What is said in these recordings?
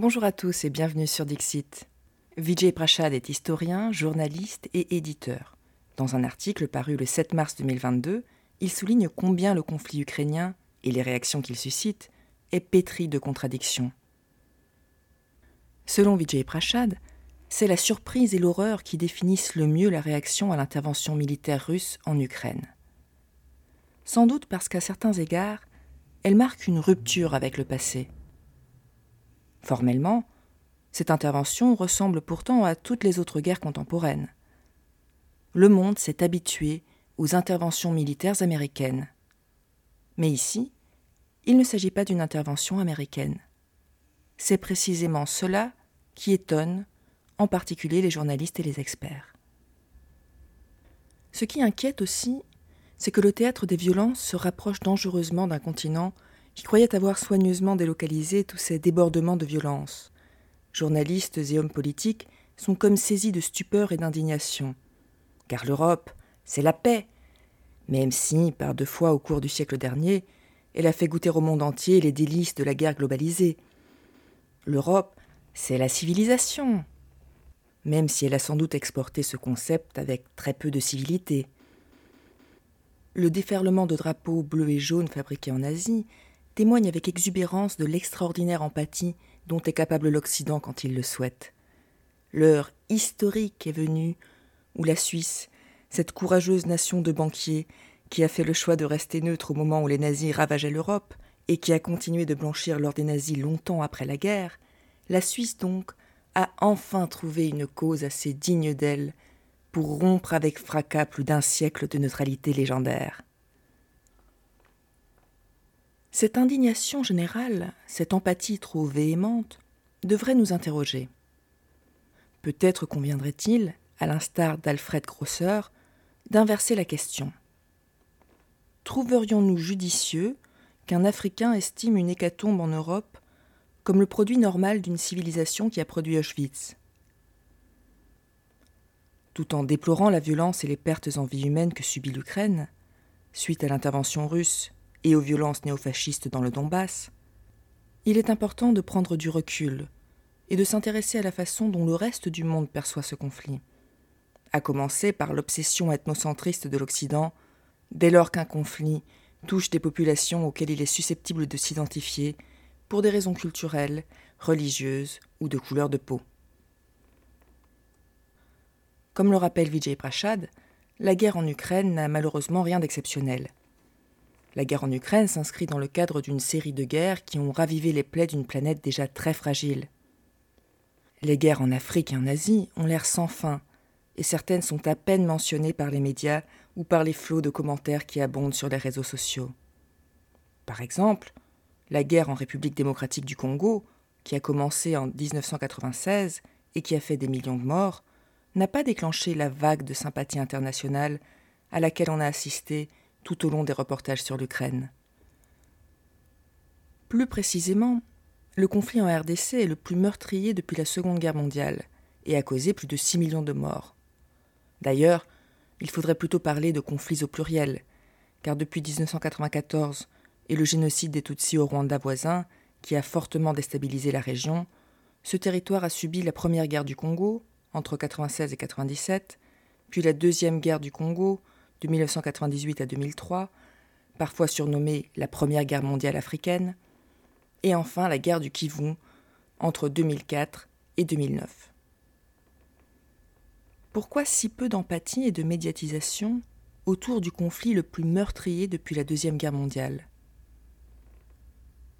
Bonjour à tous et bienvenue sur Dixit. Vijay Prashad est historien, journaliste et éditeur. Dans un article paru le 7 mars 2022, il souligne combien le conflit ukrainien et les réactions qu'il suscite est pétri de contradictions. Selon Vijay Prashad, c'est la surprise et l'horreur qui définissent le mieux la réaction à l'intervention militaire russe en Ukraine. Sans doute parce qu'à certains égards, elle marque une rupture avec le passé. Formellement, cette intervention ressemble pourtant à toutes les autres guerres contemporaines. Le monde s'est habitué aux interventions militaires américaines. Mais ici, il ne s'agit pas d'une intervention américaine. C'est précisément cela qui étonne, en particulier les journalistes et les experts. Ce qui inquiète aussi, c'est que le théâtre des violences se rapproche dangereusement d'un continent qui croyait avoir soigneusement délocalisé tous ces débordements de violence. Journalistes et hommes politiques sont comme saisis de stupeur et d'indignation. Car l'Europe, c'est la paix. Même si, par deux fois au cours du siècle dernier, elle a fait goûter au monde entier les délices de la guerre globalisée. L'Europe, c'est la civilisation. Même si elle a sans doute exporté ce concept avec très peu de civilité. Le déferlement de drapeaux bleus et jaunes fabriqués en Asie témoigne avec exubérance de l'extraordinaire empathie dont est capable l'Occident quand il le souhaite. L'heure historique est venue où la Suisse, cette courageuse nation de banquiers, qui a fait le choix de rester neutre au moment où les nazis ravageaient l'Europe, et qui a continué de blanchir lors des nazis longtemps après la guerre, la Suisse donc a enfin trouvé une cause assez digne d'elle pour rompre avec fracas plus d'un siècle de neutralité légendaire. Cette indignation générale, cette empathie trop véhémente, devrait nous interroger. Peut-être conviendrait-il, à l'instar d'Alfred Grosser, d'inverser la question. Trouverions-nous judicieux qu'un Africain estime une hécatombe en Europe comme le produit normal d'une civilisation qui a produit Auschwitz? Tout en déplorant la violence et les pertes en vie humaine que subit l'Ukraine, suite à l'intervention russe et aux violences néofascistes dans le Donbass, il est important de prendre du recul et de s'intéresser à la façon dont le reste du monde perçoit ce conflit, à commencer par l'obsession ethnocentriste de l'Occident dès lors qu'un conflit touche des populations auxquelles il est susceptible de s'identifier pour des raisons culturelles, religieuses ou de couleur de peau. Comme le rappelle Vijay Prashad, la guerre en Ukraine n'a malheureusement rien d'exceptionnel. La guerre en Ukraine s'inscrit dans le cadre d'une série de guerres qui ont ravivé les plaies d'une planète déjà très fragile. Les guerres en Afrique et en Asie ont l'air sans fin, et certaines sont à peine mentionnées par les médias ou par les flots de commentaires qui abondent sur les réseaux sociaux. Par exemple, la guerre en République démocratique du Congo, qui a commencé en 1996 et qui a fait des millions de morts, n'a pas déclenché la vague de sympathie internationale à laquelle on a assisté tout au long des reportages sur l'Ukraine. Plus précisément, le conflit en RDC est le plus meurtrier depuis la Seconde Guerre mondiale et a causé plus de 6 millions de morts. D'ailleurs, il faudrait plutôt parler de conflits au pluriel, car depuis 1994 et le génocide des Tutsis au Rwanda voisin, qui a fortement déstabilisé la région, ce territoire a subi la première guerre du Congo, entre 1996 et 1997, puis la deuxième guerre du Congo, de 1998 à 2003, parfois surnommée la Première Guerre mondiale africaine, et enfin la guerre du Kivu entre 2004 et 2009. Pourquoi si peu d'empathie et de médiatisation autour du conflit le plus meurtrier depuis la Deuxième Guerre mondiale?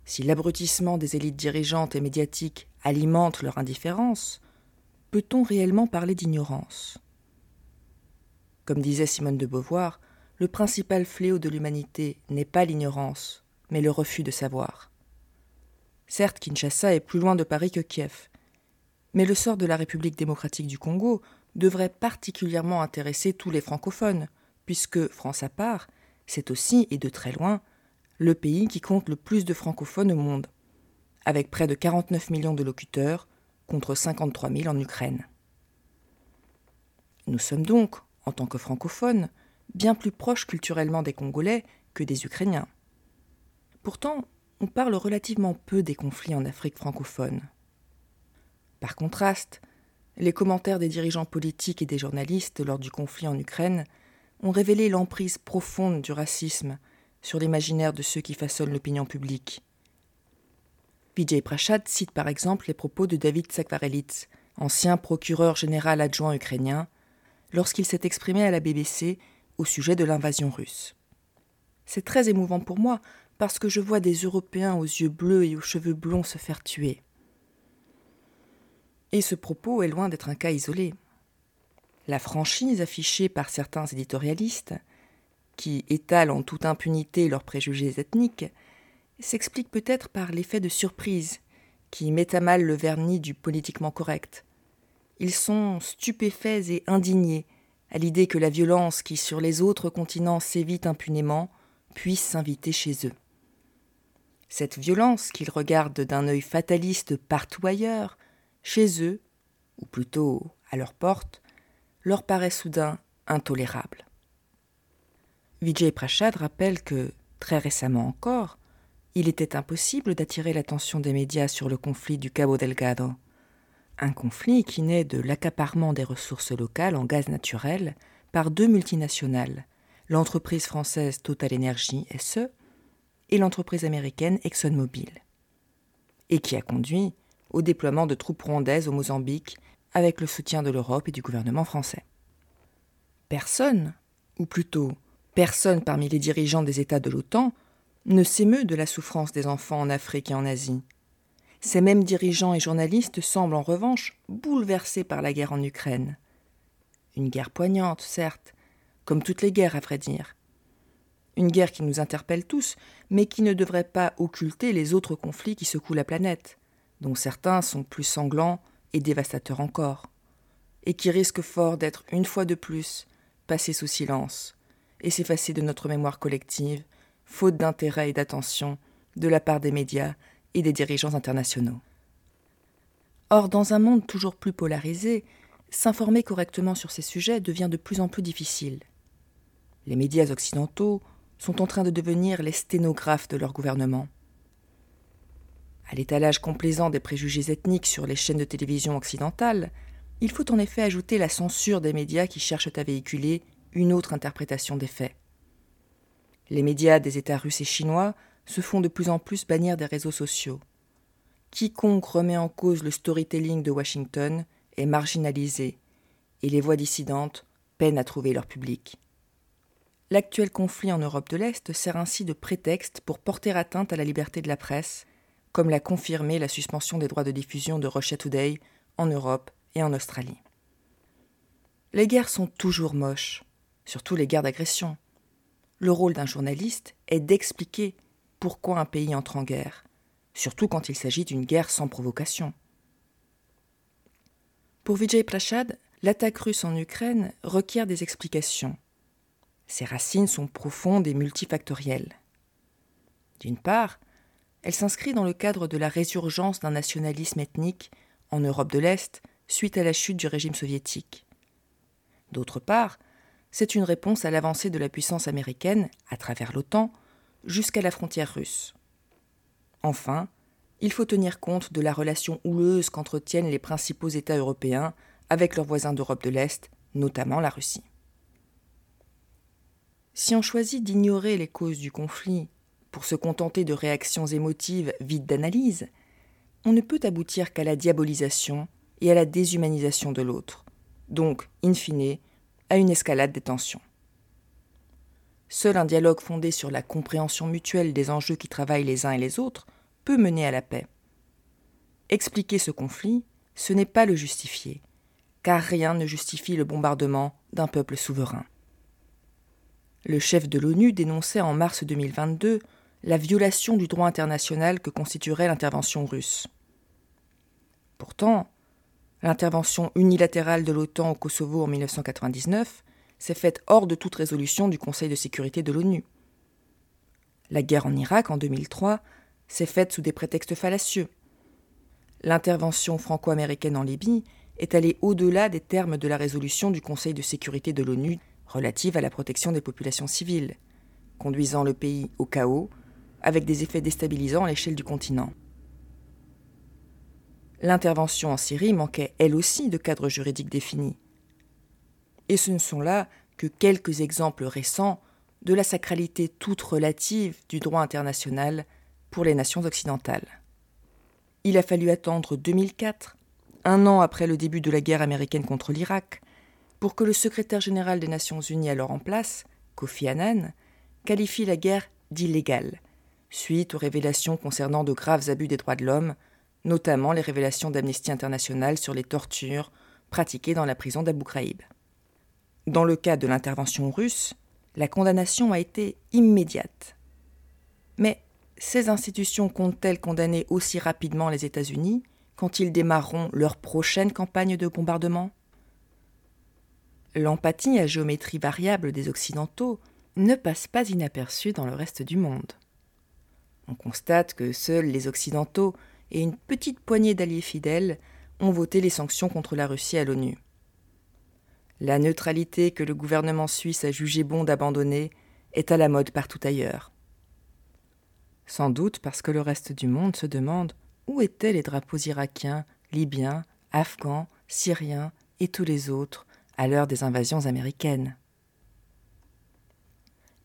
Si l'abrutissement des élites dirigeantes et médiatiques alimente leur indifférence, peut-on réellement parler d'ignorance? Comme disait Simone de Beauvoir, le principal fléau de l'humanité n'est pas l'ignorance, mais le refus de savoir. Certes, Kinshasa est plus loin de Paris que Kiev, mais le sort de la République démocratique du Congo devrait particulièrement intéresser tous les francophones, puisque, France à part, c'est aussi, et de très loin, le pays qui compte le plus de francophones au monde, avec près de 49 millions de locuteurs contre 53 000 en Ukraine. Nous sommes donc, en tant que francophones, bien plus proches culturellement des Congolais que des Ukrainiens. Pourtant, on parle relativement peu des conflits en Afrique francophone. Par contraste, les commentaires des dirigeants politiques et des journalistes lors du conflit en Ukraine ont révélé l'emprise profonde du racisme sur l'imaginaire de ceux qui façonnent l'opinion publique. Vijay Prashad cite par exemple les propos de David Sakvarelitz, ancien procureur général adjoint ukrainien, lorsqu'il s'est exprimé à la BBC au sujet de l'invasion russe. C'est très émouvant pour moi parce que je vois des Européens aux yeux bleus et aux cheveux blonds se faire tuer. Et ce propos est loin d'être un cas isolé. La franchise affichée par certains éditorialistes, qui étalent en toute impunité leurs préjugés ethniques, s'explique peut-être par l'effet de surprise qui met à mal le vernis du politiquement correct. Ils sont stupéfaits et indignés à l'idée que la violence qui sur les autres continents sévit impunément puisse s'inviter chez eux. Cette violence qu'ils regardent d'un œil fataliste partout ailleurs, chez eux, ou plutôt à leur porte, leur paraît soudain intolérable. Vijay Prashad rappelle que, très récemment encore, il était impossible d'attirer l'attention des médias sur le conflit du Cabo Delgado, un conflit qui naît de l'accaparement des ressources locales en gaz naturel par deux multinationales, l'entreprise française Total Energy SE et l'entreprise américaine ExxonMobil, et qui a conduit au déploiement de troupes rwandaises au Mozambique avec le soutien de l'Europe et du gouvernement français. Personne, ou plutôt personne parmi les dirigeants des États de l'OTAN, ne s'émeut de la souffrance des enfants en Afrique et en Asie. Ces mêmes dirigeants et journalistes semblent en revanche bouleversés par la guerre en Ukraine. Une guerre poignante, certes, comme toutes les guerres à vrai dire. Une guerre qui nous interpelle tous, mais qui ne devrait pas occulter les autres conflits qui secouent la planète, dont certains sont plus sanglants et dévastateurs encore, et qui risquent fort d'être une fois de plus passés sous silence et s'effacer de notre mémoire collective, faute d'intérêt et d'attention de la part des médias et des dirigeants internationaux. Or, dans un monde toujours plus polarisé, s'informer correctement sur ces sujets devient de plus en plus difficile. Les médias occidentaux sont en train de devenir les sténographes de leur gouvernement. À l'étalage complaisant des préjugés ethniques sur les chaînes de télévision occidentales, il faut en effet ajouter la censure des médias qui cherchent à véhiculer une autre interprétation des faits. Les médias des États russes et chinois se font de plus en plus bannir des réseaux sociaux. Quiconque remet en cause le storytelling de Washington est marginalisé, et les voix dissidentes peinent à trouver leur public. L'actuel conflit en Europe de l'Est sert ainsi de prétexte pour porter atteinte à la liberté de la presse comme l'a confirmé la suspension des droits de diffusion de Russia Today en Europe et en Australie. Les guerres sont toujours moches, surtout les guerres d'agression. Le rôle d'un journaliste est d'expliquer pourquoi un pays entre en guerre, surtout quand il s'agit d'une guerre sans provocation. Pour Vijay Prashad, l'attaque russe en Ukraine requiert des explications. Ses racines sont profondes et multifactorielles. D'une part, elle s'inscrit dans le cadre de la résurgence d'un nationalisme ethnique en Europe de l'Est suite à la chute du régime soviétique. D'autre part, c'est une réponse à l'avancée de la puissance américaine, à travers l'OTAN, jusqu'à la frontière russe. Enfin, il faut tenir compte de la relation houleuse qu'entretiennent les principaux États européens avec leurs voisins d'Europe de l'Est, notamment la Russie. Si on choisit d'ignorer les causes du conflit pour se contenter de réactions émotives vides d'analyse, on ne peut aboutir qu'à la diabolisation et à la déshumanisation de l'autre, donc, in fine, à une escalade des tensions. Seul un dialogue fondé sur la compréhension mutuelle des enjeux qui travaillent les uns et les autres peut mener à la paix. Expliquer ce conflit, ce n'est pas le justifier, car rien ne justifie le bombardement d'un peuple souverain. Le chef de l'ONU dénonçait en mars 2022 la violation du droit international que constituerait l'intervention russe. Pourtant, l'intervention unilatérale de l'OTAN au Kosovo en 1999 s'est faite hors de toute résolution du Conseil de sécurité de l'ONU. La guerre en Irak en 2003 s'est faite sous des prétextes fallacieux. L'intervention franco-américaine en Libye est allée au-delà des termes de la résolution du Conseil de sécurité de l'ONU relative à la protection des populations civiles, conduisant le pays au chaos avec des effets déstabilisants à l'échelle du continent. l'intervention en Syrie manquait elle aussi de cadre juridique défini. Et ce ne sont là que quelques exemples récents de la sacralité toute relative du droit international pour les nations occidentales. Il a fallu attendre 2004, un an après le début de la guerre américaine contre l'Irak, pour que le secrétaire général des Nations Unies alors en place, Kofi Annan, qualifie la guerre d'illégale, suite aux révélations concernant de graves abus des droits de l'homme, notamment les révélations d'Amnesty International sur les tortures pratiquées dans la prison d'Abu Ghraib. Dans le cas de l'intervention russe, la condamnation a été immédiate. Mais ces institutions comptent-elles condamner aussi rapidement les États-Unis quand ils démarreront leur prochaine campagne de bombardement? L'empathie à géométrie variable des Occidentaux ne passe pas inaperçue dans le reste du monde. On constate que seuls les Occidentaux et une petite poignée d'alliés fidèles ont voté les sanctions contre la Russie à l'ONU. La neutralité que le gouvernement suisse a jugé bon d'abandonner est à la mode partout ailleurs. Sans doute parce que le reste du monde se demande où étaient les drapeaux irakiens, libyens, afghans, syriens et tous les autres à l'heure des invasions américaines.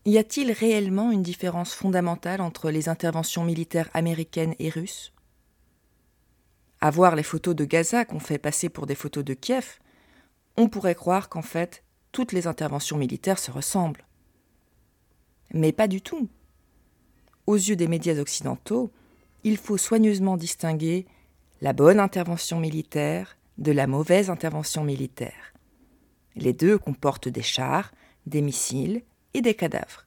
Y a-t-il réellement une différence fondamentale entre les interventions militaires américaines et russes? À voir les photos de Gaza qu'on fait passer pour des photos de Kiev, on pourrait croire qu'en fait, toutes les interventions militaires se ressemblent. Mais pas du tout. Aux yeux des médias occidentaux, il faut soigneusement distinguer la bonne intervention militaire de la mauvaise intervention militaire. Les deux comportent des chars, des missiles et des cadavres.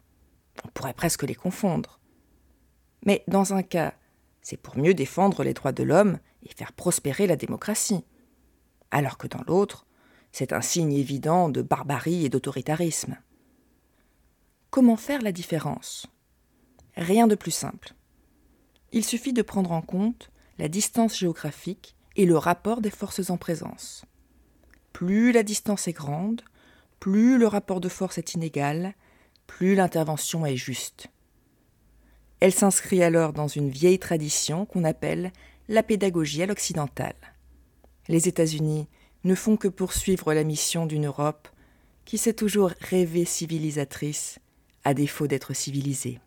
On pourrait presque les confondre. Mais dans un cas, c'est pour mieux défendre les droits de l'homme et faire prospérer la démocratie. Alors que dans l'autre, c'est un signe évident de barbarie et d'autoritarisme. Comment faire la différence? Rien de plus simple. Il suffit de prendre en compte la distance géographique et le rapport des forces en présence. Plus la distance est grande, plus le rapport de force est inégal, plus l'intervention est juste. Elle s'inscrit alors dans une vieille tradition qu'on appelle la pédagogie à l'occidentale. Les États-Unis ne font que poursuivre la mission d'une Europe qui s'est toujours rêvée civilisatrice, à défaut d'être civilisée.